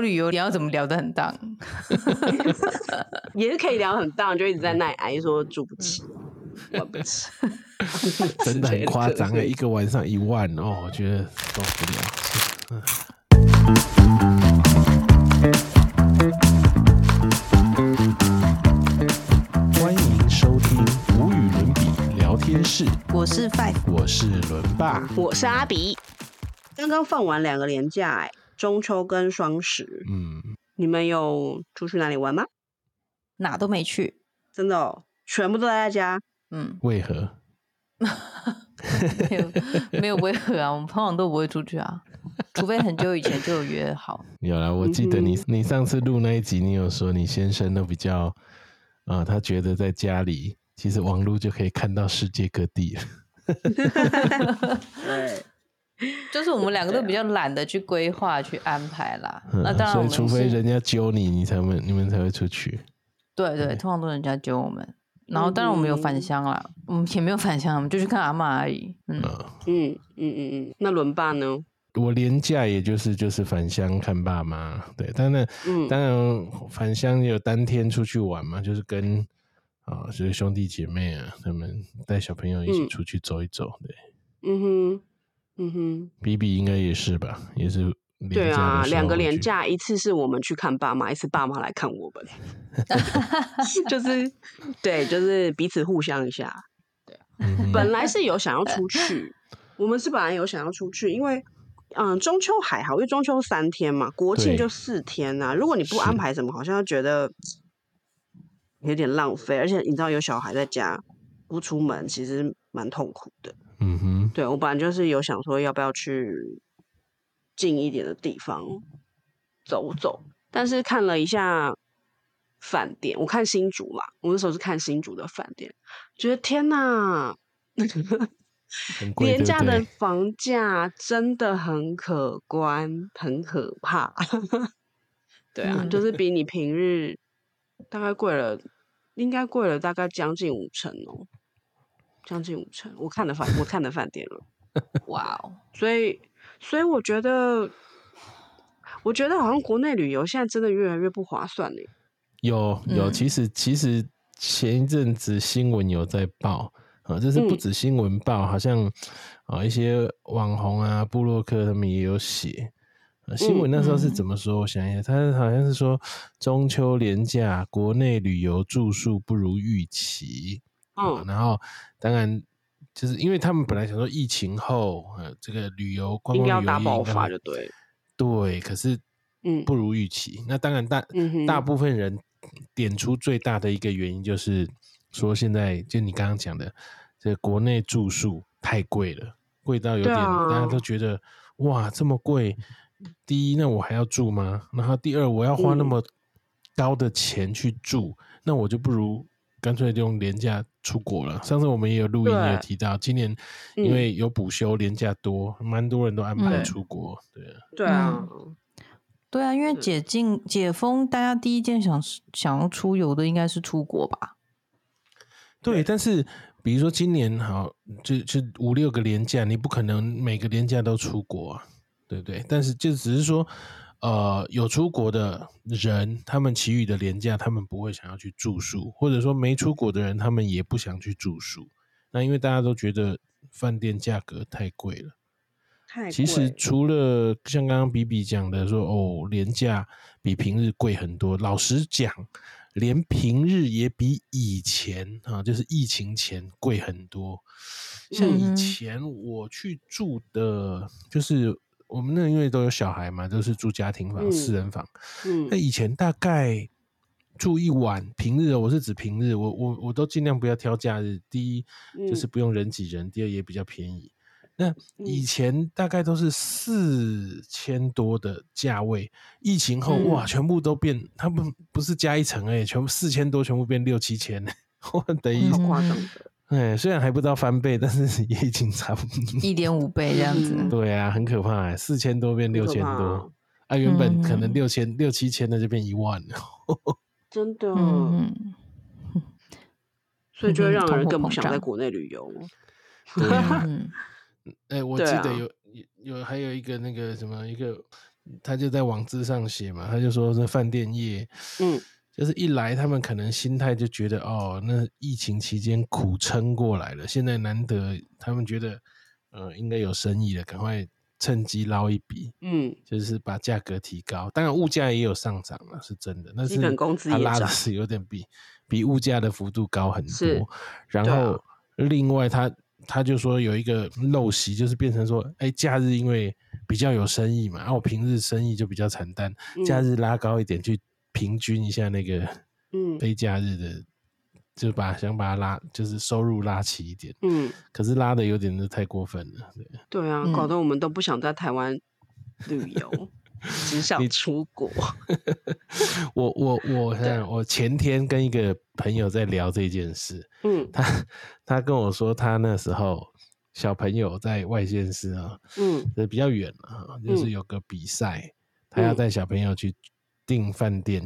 聊旅游，你要怎么聊得很当？也是可以聊很大，就一直在那里挨说住不起，玩不起，真的很夸张哎，一个晚上一万哦，我觉得受不了。欢迎收听无与伦比聊天室，我是 Five，我是伦爸，我是阿比。刚刚放完两个年假，哎，中秋跟双十，嗯，你们有出去哪里玩吗？哪都没去，真的哦，全部都在家。嗯，为何？没有没有为何啊？我们通常都不会出去啊，除非很久以前就有约好。有啦，我记得你你上次录那一集，你有说你先生都比较啊，他觉得在家里其实网络就可以看到世界各地。对。就是我们两个都比较懒得去规划、去安排啦。那当然，所以除非人家揪你，你才会你们才会出去。对对，通常都人家揪我们。然后当然我们有返乡啦，我们也没有返乡，我们就去看阿妈而已。嗯嗯嗯嗯嗯。那轮爸呢？我年假也就是就是返乡看爸妈。对，但那当然返乡有当天出去玩嘛，就是跟啊，就是兄弟姐妹啊，他们带小朋友一起出去走一走。对，嗯哼。嗯哼，比比应该也是吧，也是。对啊，两个连假，一次是我们去看爸妈，一次爸妈来看我们 就是对，就是彼此互相一下。对，本来是有想要出去，我们是本来有想要出去，因为嗯，中秋还好，因为中秋三天嘛，国庆就四天呐。如果你不安排什么，好像觉得有点浪费，而且你知道有小孩在家不出门，其实蛮痛苦的。嗯哼，对我本来就是有想说要不要去近一点的地方走走，但是看了一下饭店，我看新竹嘛，我那时候是看新竹的饭店，觉得天哪，廉价的房价真的很可观，很可怕。对啊，就是比你平日大概贵了，应该贵了大概将近五成哦。将近五成，我看的饭，我看的饭店了，哇哦！所以，所以我觉得，我觉得好像国内旅游现在真的越来越不划算嘞。有有，其实其实前一阵子新闻有在报啊，就是不止新闻报，好像啊一些网红啊、布洛克他们也有写。新闻那时候是怎么说？我想一下，他好像是说中秋连假国内旅游住宿不如预期。嗯，然后当然就是因为他们本来想说疫情后，呃，这个旅游观光旅游大爆发就对，对，可是嗯不如预期。那当然大大部分人点出最大的一个原因就是说，现在就你刚刚讲的，这国内住宿太贵了，贵到有点大家都觉得哇这么贵。第一，那我还要住吗？然后第二，我要花那么高的钱去住，那我就不如。干脆就用廉价出国了。上次我们也有录音，也有提到，今年因为有补休，年假多，蛮多人都安排出国。对啊，对啊，对啊，因为解禁解封，大家第一件想想要出游的应该是出国吧？对，但是比如说今年好，就就五六个年假，你不可能每个年假都出国啊，对不对？但是就只是说。呃，有出国的人，他们其余的廉价，他们不会想要去住宿，或者说没出国的人，他们也不想去住宿。那因为大家都觉得饭店价格太贵了。太其实除了像刚刚比比讲的说，哦，廉价比平日贵很多。老实讲，连平日也比以前啊，就是疫情前贵很多。像以前我去住的，就是。我们那因为都有小孩嘛，都是住家庭房、四人房。嗯，那以前大概住一晚，平日我是指平日，我我我都尽量不要挑假日。第一就是不用人挤人，第二也比较便宜。那以前大概都是四千多的价位，疫情后哇，全部都变，他们不是加一层哎，全部四千多，全部变六七千，我等于夸张的。哎，虽然还不知道翻倍，但是也已经差不多一点五倍这样子。对啊，很可怕，四千多变六千多，啊，原本可能六千六七千的就变一万了，真的。所以就会让人更不想在国内旅游。对啊，哎，我记得有有还有一个那个什么一个他就在网志上写嘛，他就说这饭店业，嗯，就是一来他们可能心态就觉得哦，那疫情期间苦撑过来了，现在难得他们觉得呃应该有生意了，赶快趁机捞一笔，嗯，就是把价格提高。当然物价也有上涨了，是真的，但是基本工资他也拉的是有点比比物价的幅度高很是多。然后另外他他就说有一个陋习，就是变成说，哎，假日因为比较有生意嘛，然后我平日生意就比较惨淡，假日拉高一点去平均一下那个嗯。非假日的，就把想把它拉，就是收入拉起一点，嗯，可是拉的有点是太过分了。对。对啊，嗯。搞得我们都不想在台湾旅游，只想你出国。我我我看我前天跟一个朋友在聊这件事，嗯。他他跟我说他那时候小朋友在外县市啊，嗯。比较远啊，就是有个比赛，他要嗯。带小朋友去订饭店，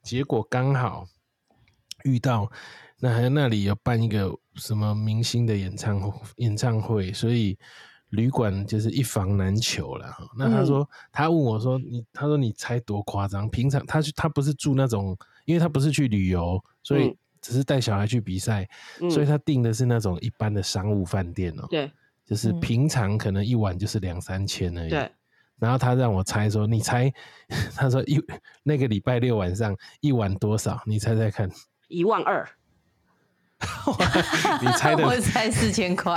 结果刚好遇到那还那里有办一个什么明星的演唱会演唱会，所以旅馆就是一房难求了哈。那他说、他问我说你他说你猜多夸张？平常他去他不是住那种，因为他不是去旅游，所以嗯只是带小孩去比赛，嗯，所以他订的是那种一般的商务饭店哦。对就是嗯平常可能一晚就是两三千而已。对，然后他让我猜说，你猜，他说一那个礼拜六晚上一晚多少？你猜猜看，一万二。你猜的 我猜四千块，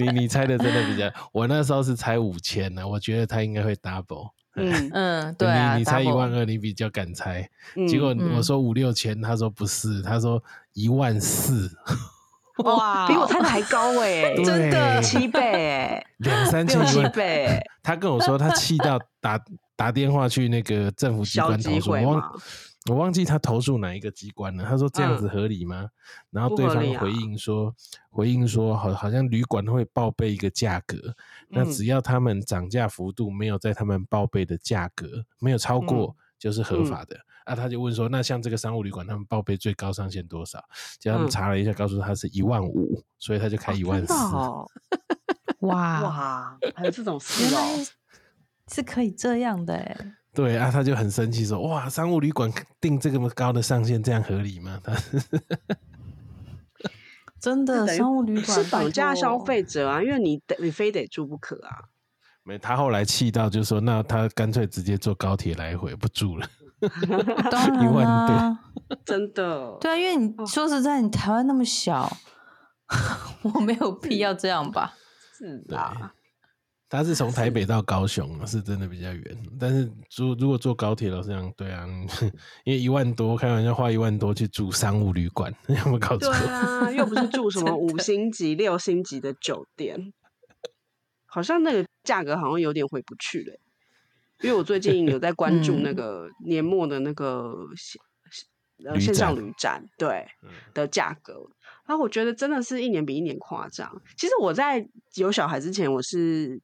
你你猜的真的比较，我那时候是猜五千呢，我觉得他应该会 double。嗯嗯，对啊，你你猜一万二，你比较敢猜。嗯结果嗯我说五六千，他说不是，他说一万四，哇，比我猜的还高哎，对。真的七倍哎，两三千。倍。哎，他跟我说，他气到打打电话去那个政府机消关投诉，我忘我忘记他投诉哪一个机关了。他说这样子合理吗？然后不对方回应说，回应说好好像旅馆会报备一个价格，那嗯只要他们涨价幅度没有在他们报备的价格没有超过，就是合法的。啊，他就问说，那像这个商务旅馆，他们报备最高上限多少？结果他们嗯查了一下，告诉他是一万五，所以他就开一万四。哇，哇，还有这种事原哦来。是可以这样的哎，对啊，他就很生气说：“哇，商务旅馆定这么高的上限，这样合理吗？”他 真的商务旅馆是绑架消费者啊，因为你得你非得住不可啊。没，他后来气到就说：“那他干脆直接坐高铁来回，不住了。当然一万多，真的，对啊，因为你哦说实在，你台湾那么小，我没有必要这样吧？是啊，”他是从台北到高雄，是真的比较远。但是如如果坐高铁了，这样对啊，因为一万多，开玩笑花一万多去住商务旅馆，有没有搞错对？啊，又不是住什么五星级、六星级的酒店，好像那个价格好像有点回不去了欸、因为我最近有在关注那嗯个年末的那个线呃旅线上展旅展，对嗯的价格，然后我觉得真的是一年比一年夸张。其实我在有小孩之前，我是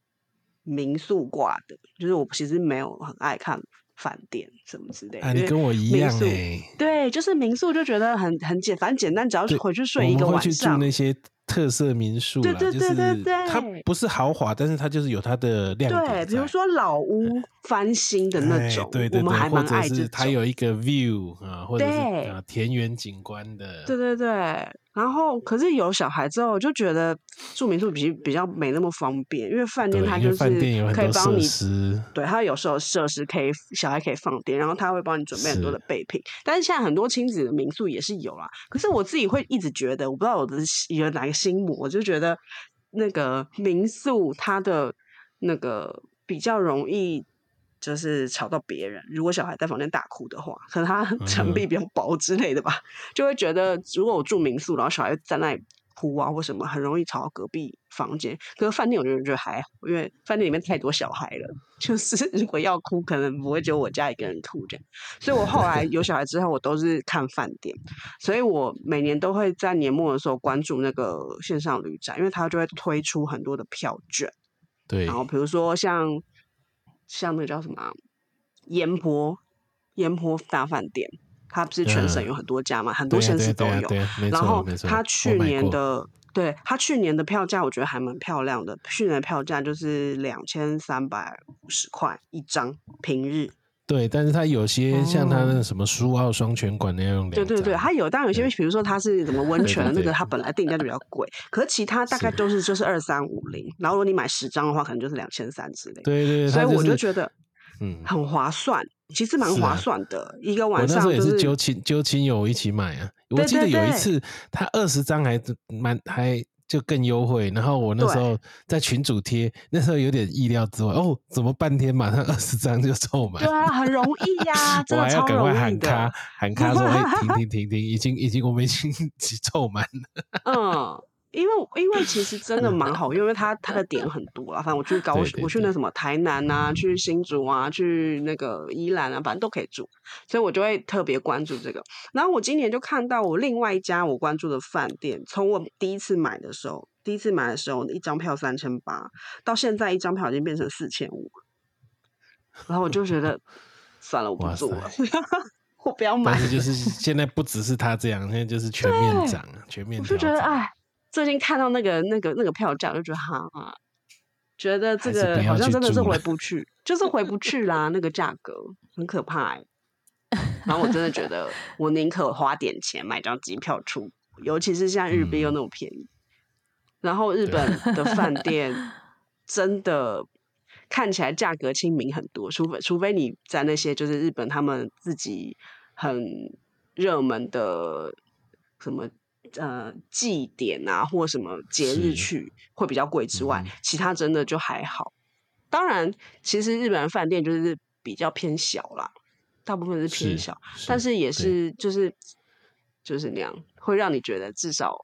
民宿挂的，就是我其实没有很爱看饭店什么之类的。你跟我一样哎、对，就是民宿就觉得很很简，反正简单，只要对回去睡一个晚上。那些特色民宿对，对对对对就是它不是豪华，但是它就是有它的亮点对，比如说老屋翻新的那哎种，对对对，我们还蛮爱这种。它有一个 view 啊，或者是田园景观的，对对对，然后可是有小孩之后，就觉得住民宿比比较没那么方便，因为饭店对，它就是可以帮你，施，对，它有时候设施可以小孩可以放电，然后他会帮你准备很多的备品。但是现在很多亲子的民宿也是有啦，可是我自己会一直觉得，我不知道我的有哪个心魔，我就觉得那个民宿它的那个比较容易。就是吵到别人，如果小孩在房间大哭的话，可能他墙壁比较薄之类的吧，就会觉得如果我住民宿，然后小孩在那里哭啊或什么，很容易吵到隔壁房间。可是饭店我觉得觉得还好，因为饭店里面太多小孩了，就是如果要哭，可能不会只有我家一个人哭这样。所以我后来有小孩之后，我都是看饭店，所以我每年都会在年末的时候关注那个线上旅展，因为它就会推出很多的票券，对然后比如说像像那个叫什么啊烟波烟波大饭店，它不是全省嗯有很多家嘛，很多县市都有。然后错没错，我他去年的对它去年的票价，我觉得还蛮漂亮的。去年的票价就是两千三百五十块一张，平日。对，但是他有些像他那个什么苏澳双泉馆那样对对对，他有，当然有些，比如说他是什么温泉那个，他本来定价就比较贵，可是其他大概都是就是二三五零，然后如果你买十张的话，可能就是两千三之类。对对，所以我就觉得嗯很划算，其实蛮划算的，一个晚上我那时候也是揪亲揪亲友一起买啊。我记得有一次他二十张还蛮还。就更优惠，然后我那时候在群主贴，那时候有点意料之外哦，怎么半天马上二十张就凑满？对啊，很容易呀，我还要赶快喊卡喊卡说，哎，停停停停，已经已经我们已经 凑满了。嗯。因为因为其实真的蛮好，因为它它的点很多啊。反正我去高，我去那什么台南啊，去新竹啊，去那个宜兰啊，反正都可以住，所以我就会特别关注这个。然后我今年就看到我另外一家我关注的饭店，从我第一次买的时候，第一次买的时候一张票三千八，到现在一张票已经变成四千五，然后我就觉得 算了，我不住了，我不要买。但是就是现在不只是他这样，现在就是全面涨，全面。我就觉得哎。最近看到那个那个那个票价，就觉得哈，觉得这个好像真的是回不去，就是回不去啦。那个价格很可怕，然后我真的觉得，我宁可花点钱买张机票出，尤其是像日币又那么便宜。然后日本的饭 店真的看起来价格亲民很多，除非除非你在那些就是日本他们自己很热门的什么。呃，祭典啊，或什么节日去会比较贵之外，其他真的就还好。当然，其实日本饭店就是比较偏小啦，大部分是偏小，但是也是就是就是那样，会让你觉得至少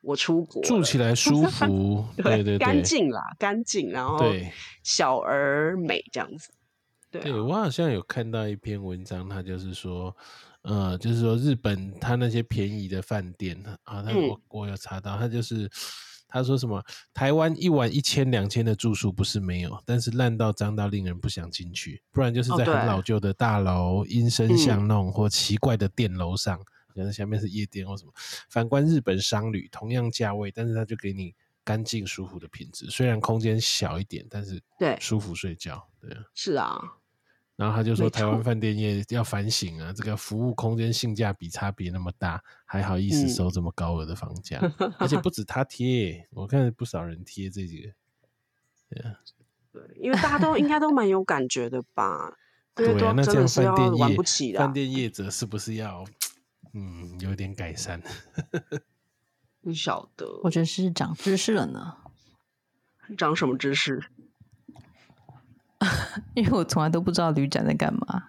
我出国住起来舒服，对对，干净啦，干净，然后小而美这样子。对我好像有看到一篇文章，他就是说。呃，就是说日本他那些便宜的饭店啊，他我我有查到，他就是他说什么台湾一晚一千两千的住宿不是没有，但是烂到脏到令人不想进去，不然就是在很老旧的大楼阴森巷弄或奇怪的店楼上，可能下面是夜店或什么。反观日本商旅，同样价位，但是他就给你干净舒服的品质，虽然空间小一点，但是对舒服睡觉，对是啊。然后他就说，台湾饭店业要反省啊，这个服务空间性价比差别那么大，还好意思收这么高额的房价，而且不止他贴，我看不少人贴这几个，对啊，对，因为大家都应该都蛮有感觉的吧？对啊，那这样饭店业饭店业者是不是要嗯有点改善？不晓得，我觉得是长知识了呢，长什么知识？因为我从来都不知道旅展在干嘛，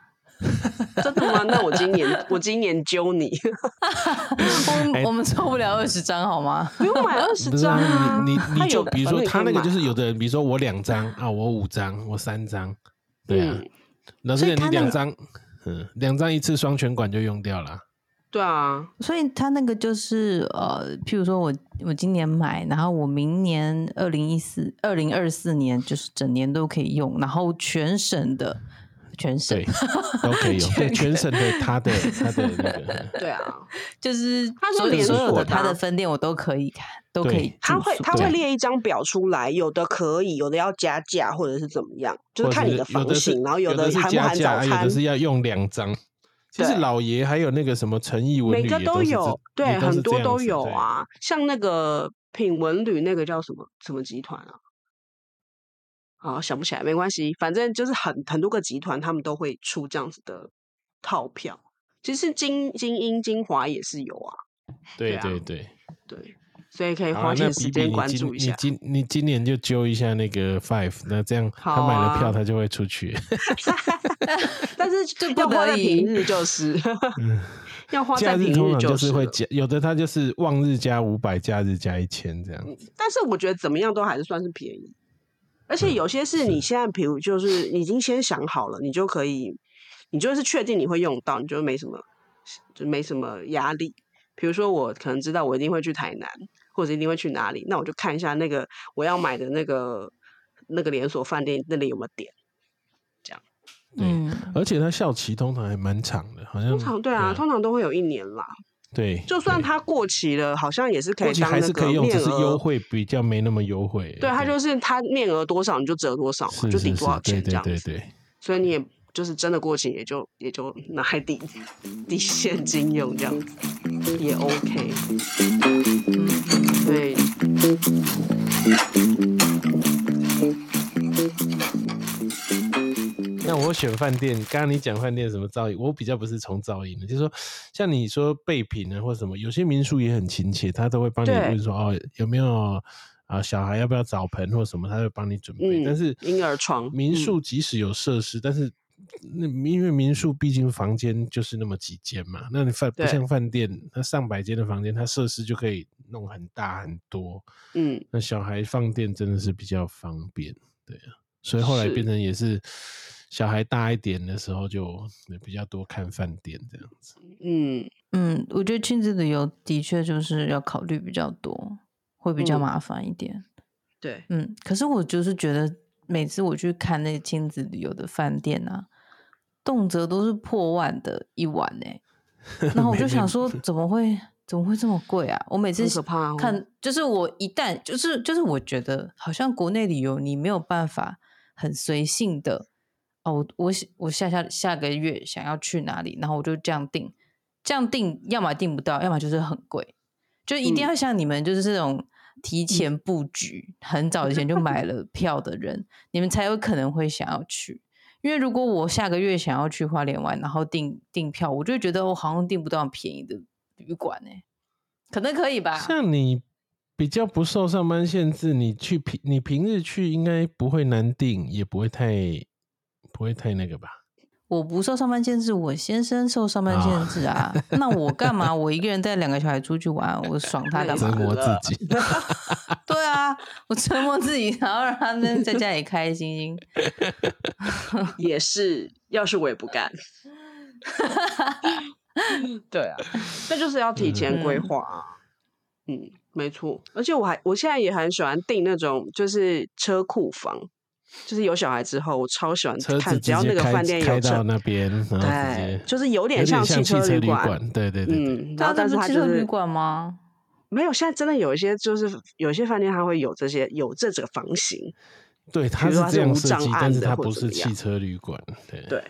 真的吗？那我今年我今年揪你，我我们凑不了二十张好吗？不用买二十张啊！你你你就比如说他那个就是有的人，比如说我两张啊，我五张，我三张，对啊，老师你两张，嗯，两张一次双拳馆就用掉了。对啊，所以他那个就是呃，譬如说我我今年买，然后我明年二零一四二零二四年就是整年都可以用，然后全省的全省都可以用，全省的他的 他的那个对啊，就是他说所有的他的分店我都可以看，都可以。他会他会列一张表出来，有的可以，有的要加价或者是怎么样，就是看你的房型，然后有的含不含早餐，有的是要用两张。就是老爷还有那个什么陈毅文旅，每个都有，对，很多都有啊。像那个品文旅，那个叫什么什么集团啊？啊，想不起来，没关系，反正就是很很多个集团，他们都会出这样子的套票。其实精精英精华也是有啊。对对对对。所以可以花点时间关注一下。你今你今年就揪一下那个 Five，那这样他买了票，他就会出去。但是就要花在平日就是，要花在平日就是会加，有的他就是望日加五百，假日加一千这样。但是我觉得怎么样都还是算是便宜，而且有些是你现在比如就是已经先想好了，你就可以，你就是确定你会用到，你就没什么就没什么压力。比如说我可能知道我一定会去台南。或者一定会去哪里？那我就看一下那个我要买的那个那个连锁饭店那里有没有点，这样。嗯，而且它效期通常还蛮长的，好像通常对啊，通常都会有一年啦。对，就算它过期了，好像也是可以当还是可以用，只是优惠比较没那么优惠。对，它就是它面额多少你就折多少嘛，就抵多少钱这样子。对对对。所以你也就是真的过期，也就也就拿来抵抵现金用这样子，也 OK。对。那我选饭店，刚刚你讲饭店什么噪音，我比较不是从噪音的，就是说像你说备品啊或者什么，有些民宿也很亲切，他都会帮你问说哦有没有啊小孩要不要澡盆或什么，他会帮你准备。但是婴儿床民宿即使有设施，但是那因为民宿毕竟房间就是那么几间嘛，那你饭不像饭店，它上百间的房间，它设施就可以弄很大很多。嗯，那小孩放电真的是比较方便，对啊，所以后来变成也是。小孩大一点的时候，就比较多看饭店这样子。嗯嗯，我觉得亲子旅游的确就是要考虑比较多，会比较麻烦一点。对，嗯，可是我就是觉得每次我去看那亲子旅游的饭店啊，动辄都是破万的一晚呢。然后我就想说，怎么会怎么会这么贵啊？我每次看，就是我一旦就是就是我觉得好像国内旅游你没有办法很随性的。哦，我我下下下个月想要去哪里，然后我就这样定，这样定，要么定不到，要么就是很贵，就一定要像你们就是这种提前布局，很早以前就买了 票的人，你们才有可能会想要去。因为如果我下个月想要去花莲玩，然后订订票，我就觉得我好像订不到便宜的旅馆呢，可能可以吧？像你比较不受上班限制，你去平你平日去应该不会难订，也不会太。不会太那个吧？我不受上班限制，我先生受上班限制啊。那我干嘛？我一个人带两个小孩出去玩，我爽他干嘛？折磨自己。对啊，我折磨自己，然后让他们在家里开开心心。也是，要是我也不干。对啊，那就是要提前规划啊。嗯，没错。而且我还，我现在也很喜欢订那种就是车库房。就是有小孩之后，我超喜欢看，只要那个饭店有车，那边对，就是有点像汽车旅馆，对对对，嗯，然后但是它就是旅馆吗？没有，现在真的有一些，就是有些饭店它会有这些有这个房型，对，它是这样设计，但是它不是汽车旅馆，对对，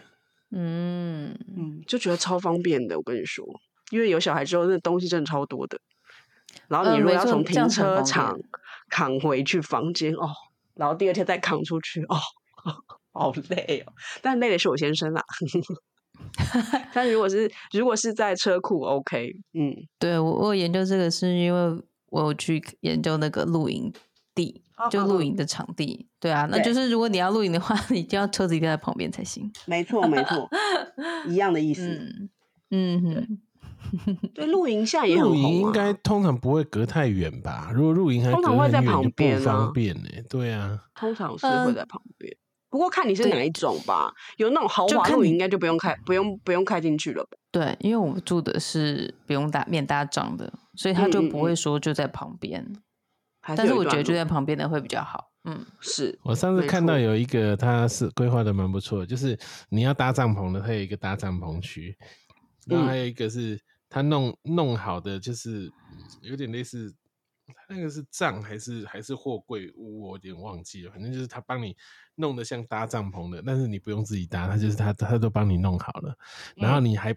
嗯嗯，就觉得超方便的，我跟你说，因为有小孩之后，那东西真的超多的，然后你如果要从停车场扛回去房间，哦。然后第二天再扛出去，哦，好累哦。但累的是我先生啦。但如果是如果是在车库，OK，嗯，对我我研究这个是因为我有去研究那个露营地，就露营的场地。对啊，那就是如果你要露营的话，你就要车子一定要在旁边才行。没错，没错，一样的意思。嗯哼。对，露营下也很露营应该通常不会隔太远吧？如果露营还通常会在旁边，不方便呢。对啊，通常是会在旁边。不过看你是哪一种吧，有那种豪华露营，应该就不用开，不用不用开进去了吧。对，因为我们住的是不用搭免搭帐的，所以他就不会说就在旁边。但是我觉得就在旁边的会比较好。嗯，是我上次看到有一个，他是规划的蛮不错，就是你要搭帐篷的，他有一个搭帐篷区，然后还有一个是。他弄弄好的就是有点类似，那个是帐还是还是货柜屋，我有点忘记了。反正就是他帮你弄得像搭帐篷的，但是你不用自己搭，他就是他他都帮你弄好了。然后你还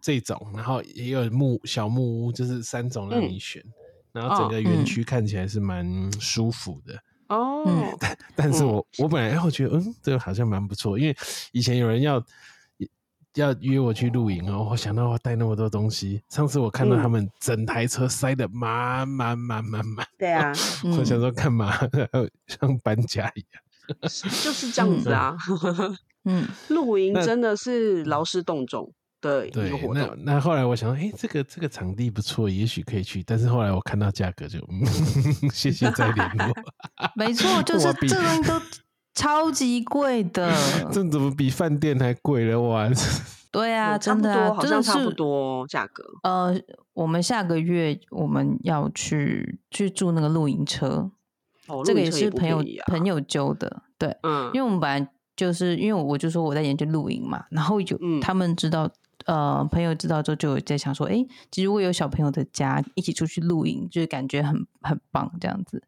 这种，然后也有木小木屋，就是三种让你选。然后整个园区看起来是蛮舒服的哦。但但是我我本来我觉得嗯，这个好像蛮不错，因为以前有人要。要约我去露营哦，我想到我带那么多东西。上次我看到他们整台车塞的满满满满满。对啊，我想说干嘛？像搬家一样。就是这样子啊。嗯，露营真的是劳师动众的一个活动。那那后来我想说，哎，这个这个场地不错，也许可以去。但是后来我看到价格就，谢谢再联络。没错，就是这东西都。超级贵的，这怎么比饭店还贵了？哇！对啊，真的，啊好像差不多价格。呃，我们下个月我们要去去住那个露营车，这个也是朋友朋友揪的，对，嗯，因为我们本来就是因为我就说我在研究露营嘛，然后有嗯他们知道，呃，朋友知道之后就有在想说，哎，其实如果有小朋友的家一起出去露营，就是感觉很很棒这样子。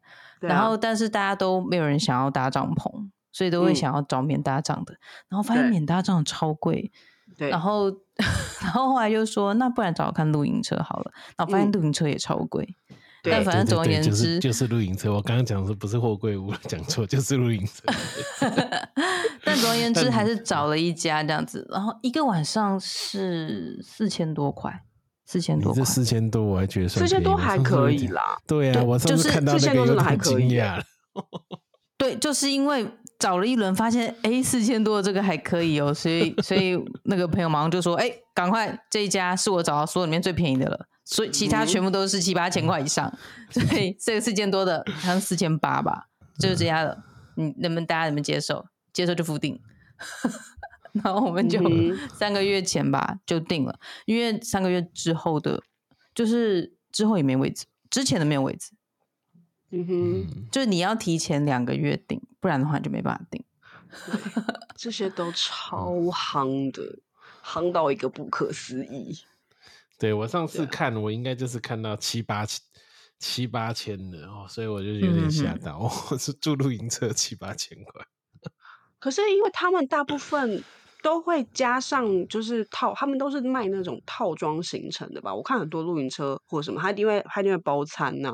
然后，但是大家都没有人想要搭帐篷，所以都会嗯想要找免搭帐的。然后发现免搭帐超贵，对，然后 然后后来就说，那不然找看露营车好了。然后发现嗯露营车也超贵，对但反正总而言之，就是露营车。我刚刚讲的是不是货柜屋？讲错，就是露营车。但总而言之还是找了一家这样子，然后一个晚上是四千多块，四千多这多。四千多，我还觉得算四千多还可以啦。对啊，对我上就是次看到那4000多真的个还可惊讶了。对，就是因为找了一轮，发现哎四千多的这个还可以哦，所以 所以那个朋友马上就说，哎，赶快这一家是我找到所有里面最便宜的了，所以其他嗯全部都是七八千块以上，所以这个四千多的好像四千八吧，就是这家的，你能不能大家能不能接受？接受就付定。然后我们就嗯 三个月前吧就定了，因为三个月之后的，就是之后也没位置，之前的没有位置，嗯哼，嗯，就是你要提前两个月订，不然的话就没办法订。这些都超夯的，夯到一个不可思议。对我上啊次看，我应该就是看到七八千。七八千的哦，所以我就有点吓嗯到。我是住露营车七八千块，可是因为他们大部分都会加上，就是套，他们都是卖那种套装行程的吧？我看很多露营车或什么，它一定会它一定会包餐呐、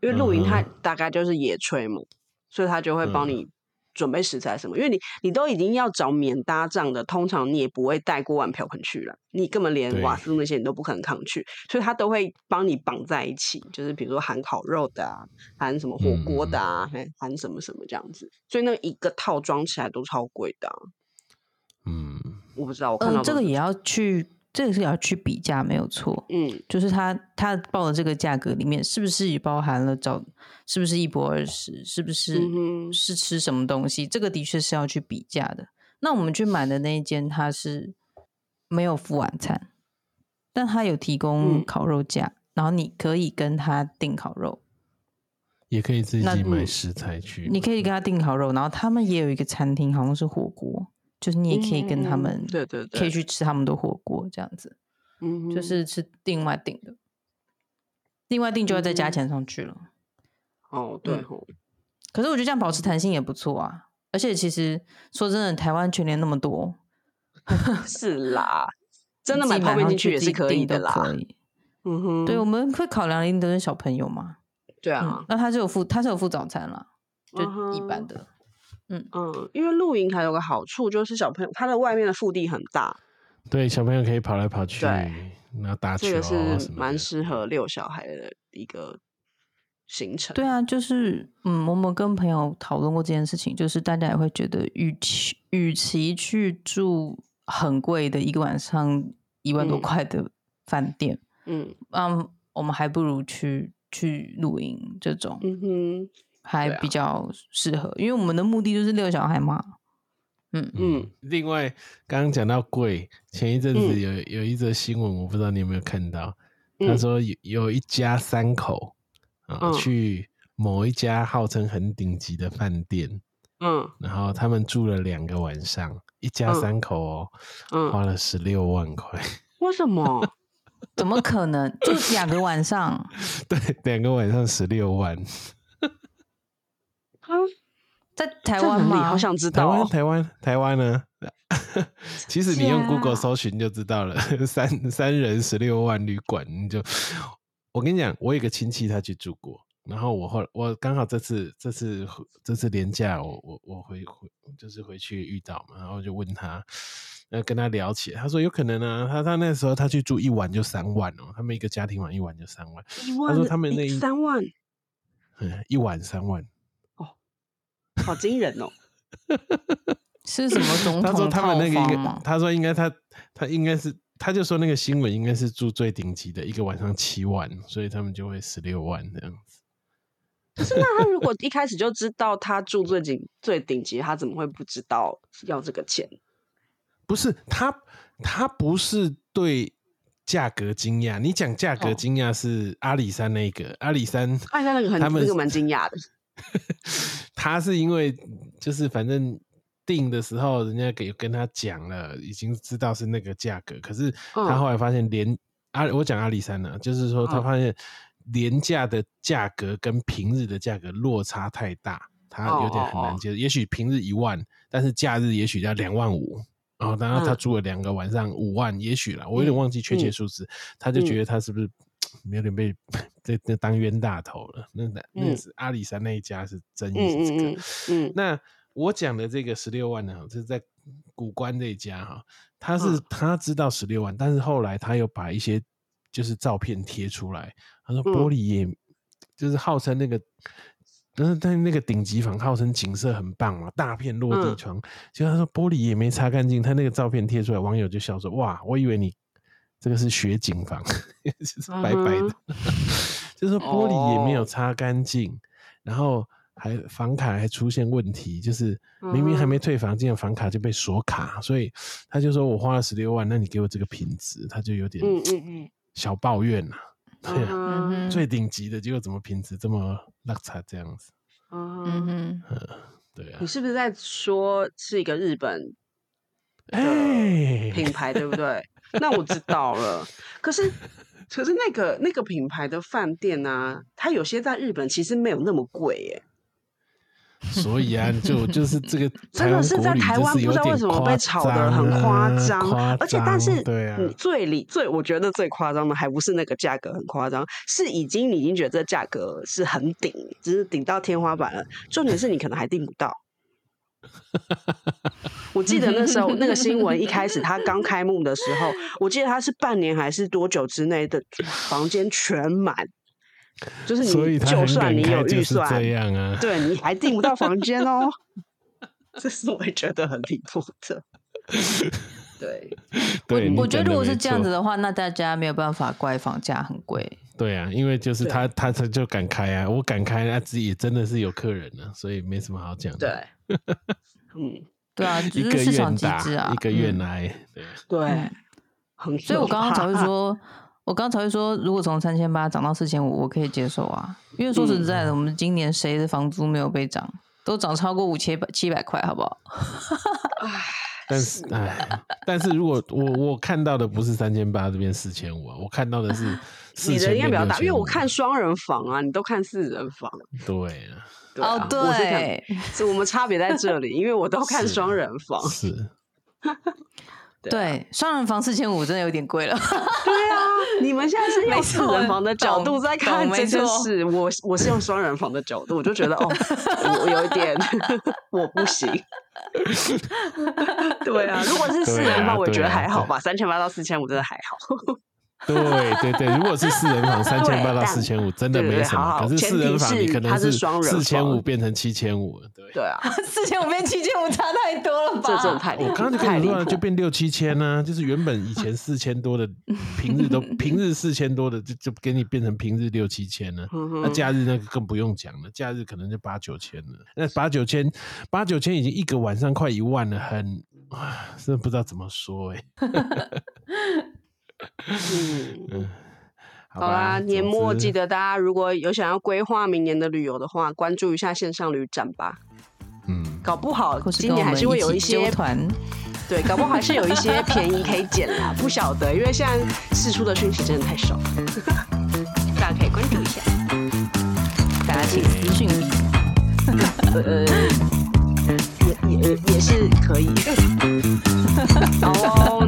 因为露营它嗯哼。大概就是野炊嘛，所以他就会帮嗯。你准备食材什么。因为你你都已经要找免搭帐的，通常你也不会带锅碗瓢盆去了，你根本连瓦斯那些你都不可能扛去，所以他都会帮你绑在一起，就是比如说含烤肉的啊，含什么火锅的啊，还含什么什么这样子，所以那一个套装起来都超贵的我不知道，我看到嗯，这个也要去，这个是也要去比价，没有错。嗯就是他他报的这个价格里面，是不是也包含了找，是不是一博二十，是不是、嗯是吃什么东西？这个的确是要去比价的。那我们去买的那一间，它是没有付晚餐，但它有提供嗯烤肉架，然后你可以跟他订烤肉，也可以自那己买嗯食材去。你可以跟他订烤肉，然后他们也有一个餐厅，好像是火锅，就是你也可以跟他嗯们，对对对可以去吃他们的火锅这样子。嗯，就是是另外订的，另外订就要再加嗯钱上去了。哦对嗯，可是我觉得这样保持弹性也不错啊。而且其实说真的，台湾全年那么多，是啦，真的买泡面上进去也是可以的啦。可以。嗯哼，对，我们会考量一定都是小朋友嘛。嗯对啊，，那他是有付，他是有付早餐啦，就嗯一般哼的。嗯。嗯，因为露营还有个好处就是小朋友他的外面的腹地很大，对小朋友可以跑来跑去，对然后打球这个啊是蛮什么的。适合遛小孩的一个行程。对啊，就是嗯，我们跟朋友讨论过这件事情，就是大家也会觉得，与其与其去住很贵的一个晚上一万多嗯。块的饭店，嗯。嗯，我们还不如去去露营这种，嗯哼，还比较适合，因为我们的目的就是遛小孩嘛。嗯。嗯，另外，刚刚讲到贵，前一阵子嗯。有、有一则新闻，我不知道你有没有看到，他嗯。说有有一家三口啊、嗯。去某一家号称很顶级的饭店，嗯。然后他们住了两个晚上，一家嗯。三口哦，嗯，花了十六万块，为什么？怎么可能？就两个晚上，对，两个晚上十六万。他在台湾吗？好想知台湾，道哦。台湾，台湾呢？其实你用 Google 啊搜寻就知道了，三三人十六万旅馆，你就我跟你讲，我有个亲戚他去住过，然后我后来我刚好这次这次这次年假我我我回回就是回去遇到嘛，然后就问他，呃跟他聊起，他说有可能啊，他他那时候他去住一晚就三万哦，他们一个家庭玩一晚就三万，一万，说他们那一三万，嗯，一晚三万，好惊人哦。是什么总他说他们那个应该，？他说应该他他应该是，他就说那个新闻应该是住最顶级的，一个晚上七万，所以他们就会十六万这样子。可是那他如果一开始就知道他住最顶最顶级，他怎么会不知道要这个钱？不是他，他不是对价格惊讶。你讲价格哦惊讶是阿里山那个，阿里山，阿里山那个很他们那个蛮惊讶的。他是因为就是反正定的时候，人家给跟他讲了，已经知道是那个价格，可是他后来发现连阿我讲阿里山呢，就是说他发现廉价的价格跟平日的价格落差太大，他有点很难接受。也许平日一万，但是假日也许要两万五。然后，然后他住了两个晚上，五万，也许了，我有点忘记确切数字。他就觉得他是不是有点被 这这当冤大头了？那那是阿里山那一家是争议这个。嗯，那我讲的这个十六万呢，就是在古关这一家哈，他是他知道十六万，但是后来他又把一些就是照片贴出来，他说玻璃也就是号称那个。但是但那个顶级房号称景色很棒嘛，大片落地窗，结果他说玻璃也没擦干净，他那个照片贴出来，网友就笑说：“哇，我以为你这个是雪景房，就是白白的，就是玻璃也没有擦干净，然后还房卡还出现问题，就是明明还没退房，竟然房卡就被锁卡，所以他就说我花了十六万，那你给我这个品质，他就有点嗯嗯嗯小抱怨呐。”对啊，最顶级的结果怎么品质这么拉差这样子？嗯哼，对啊。你是不是在说是一个日本品牌，对不对？那我知道了。可是，可是那个那个品牌的饭店呢，它有些在日本其实没有那么贵耶。所以啊，就就是这个，真的是在台湾不知道为什么被炒得很夸张，而且但是对啊，最里最我觉得最夸张的还不是那个价格很夸张，是已经你已经觉得这价格是很顶，只是顶到天花板了。重点是你可能还订不到。我记得那时候那个新闻一开始他刚开幕的时候，我记得他是半年还是多久之内的房间全满。就是你，就算你有预算，这样啊，对，你还订不到房间哦。这是我觉得很离谱的。对，对，我觉得如果是这样子的话，那大家没有办法怪房价很贵。对啊，因为就是他，他他就敢开啊，我敢开，那自己真的是有客人呢，所以没什么好讲。对，嗯，对啊，一个愿打，一个愿来，对，对，很。所以我刚刚才会说。我刚才会说，如果从三千八涨到四千五，我可以接受啊。因为说实在的，我们今年谁的房租没有被涨，都涨超过五千百七百块，好不好？但是，哎，但是如果我我看到的不是三千八这边四千五啊，我看到的是 你的应该比较大，因为我看双人房啊，你都看四人房。对啊，哦对，是我们差别在这里，因为我都看双人房。是。对，双人房四千五真的有点贵了。对啊，你们现在是用四人房的角度在看这件事，我我是用双人房的角度，我就觉得哦，我有一点 我不行。对啊，如果是四人房，我觉得还好吧，三千八到四千五真的还好。对对对，如果是四人房，三千八到四千五，真的没什么。可是四人房，你可能是四千五变成七千五，对对啊，四千五变七千五差太多了吧？这真的太我刚刚就跟你说了，就变六七千呢，就是原本以前四千多的平日都 平日四千多的，就就给你变成平日六七千了。那假日那个更不用讲了，假日可能就八九千了。那八九千，八九千已经一个晚上快一万了，很啊，真的不知道怎么说哎。嗯，好啦，年末记得大家如果有想要规划明年的旅游的话，关注一下线上旅展吧。嗯，搞不好今年还是会有一些团，对，搞不好还是有一些便宜可以捡啦，不晓得，因为现在试出的讯息真的太少，大家可以关注一下，大家请私讯呃，也也也是可以，好哦。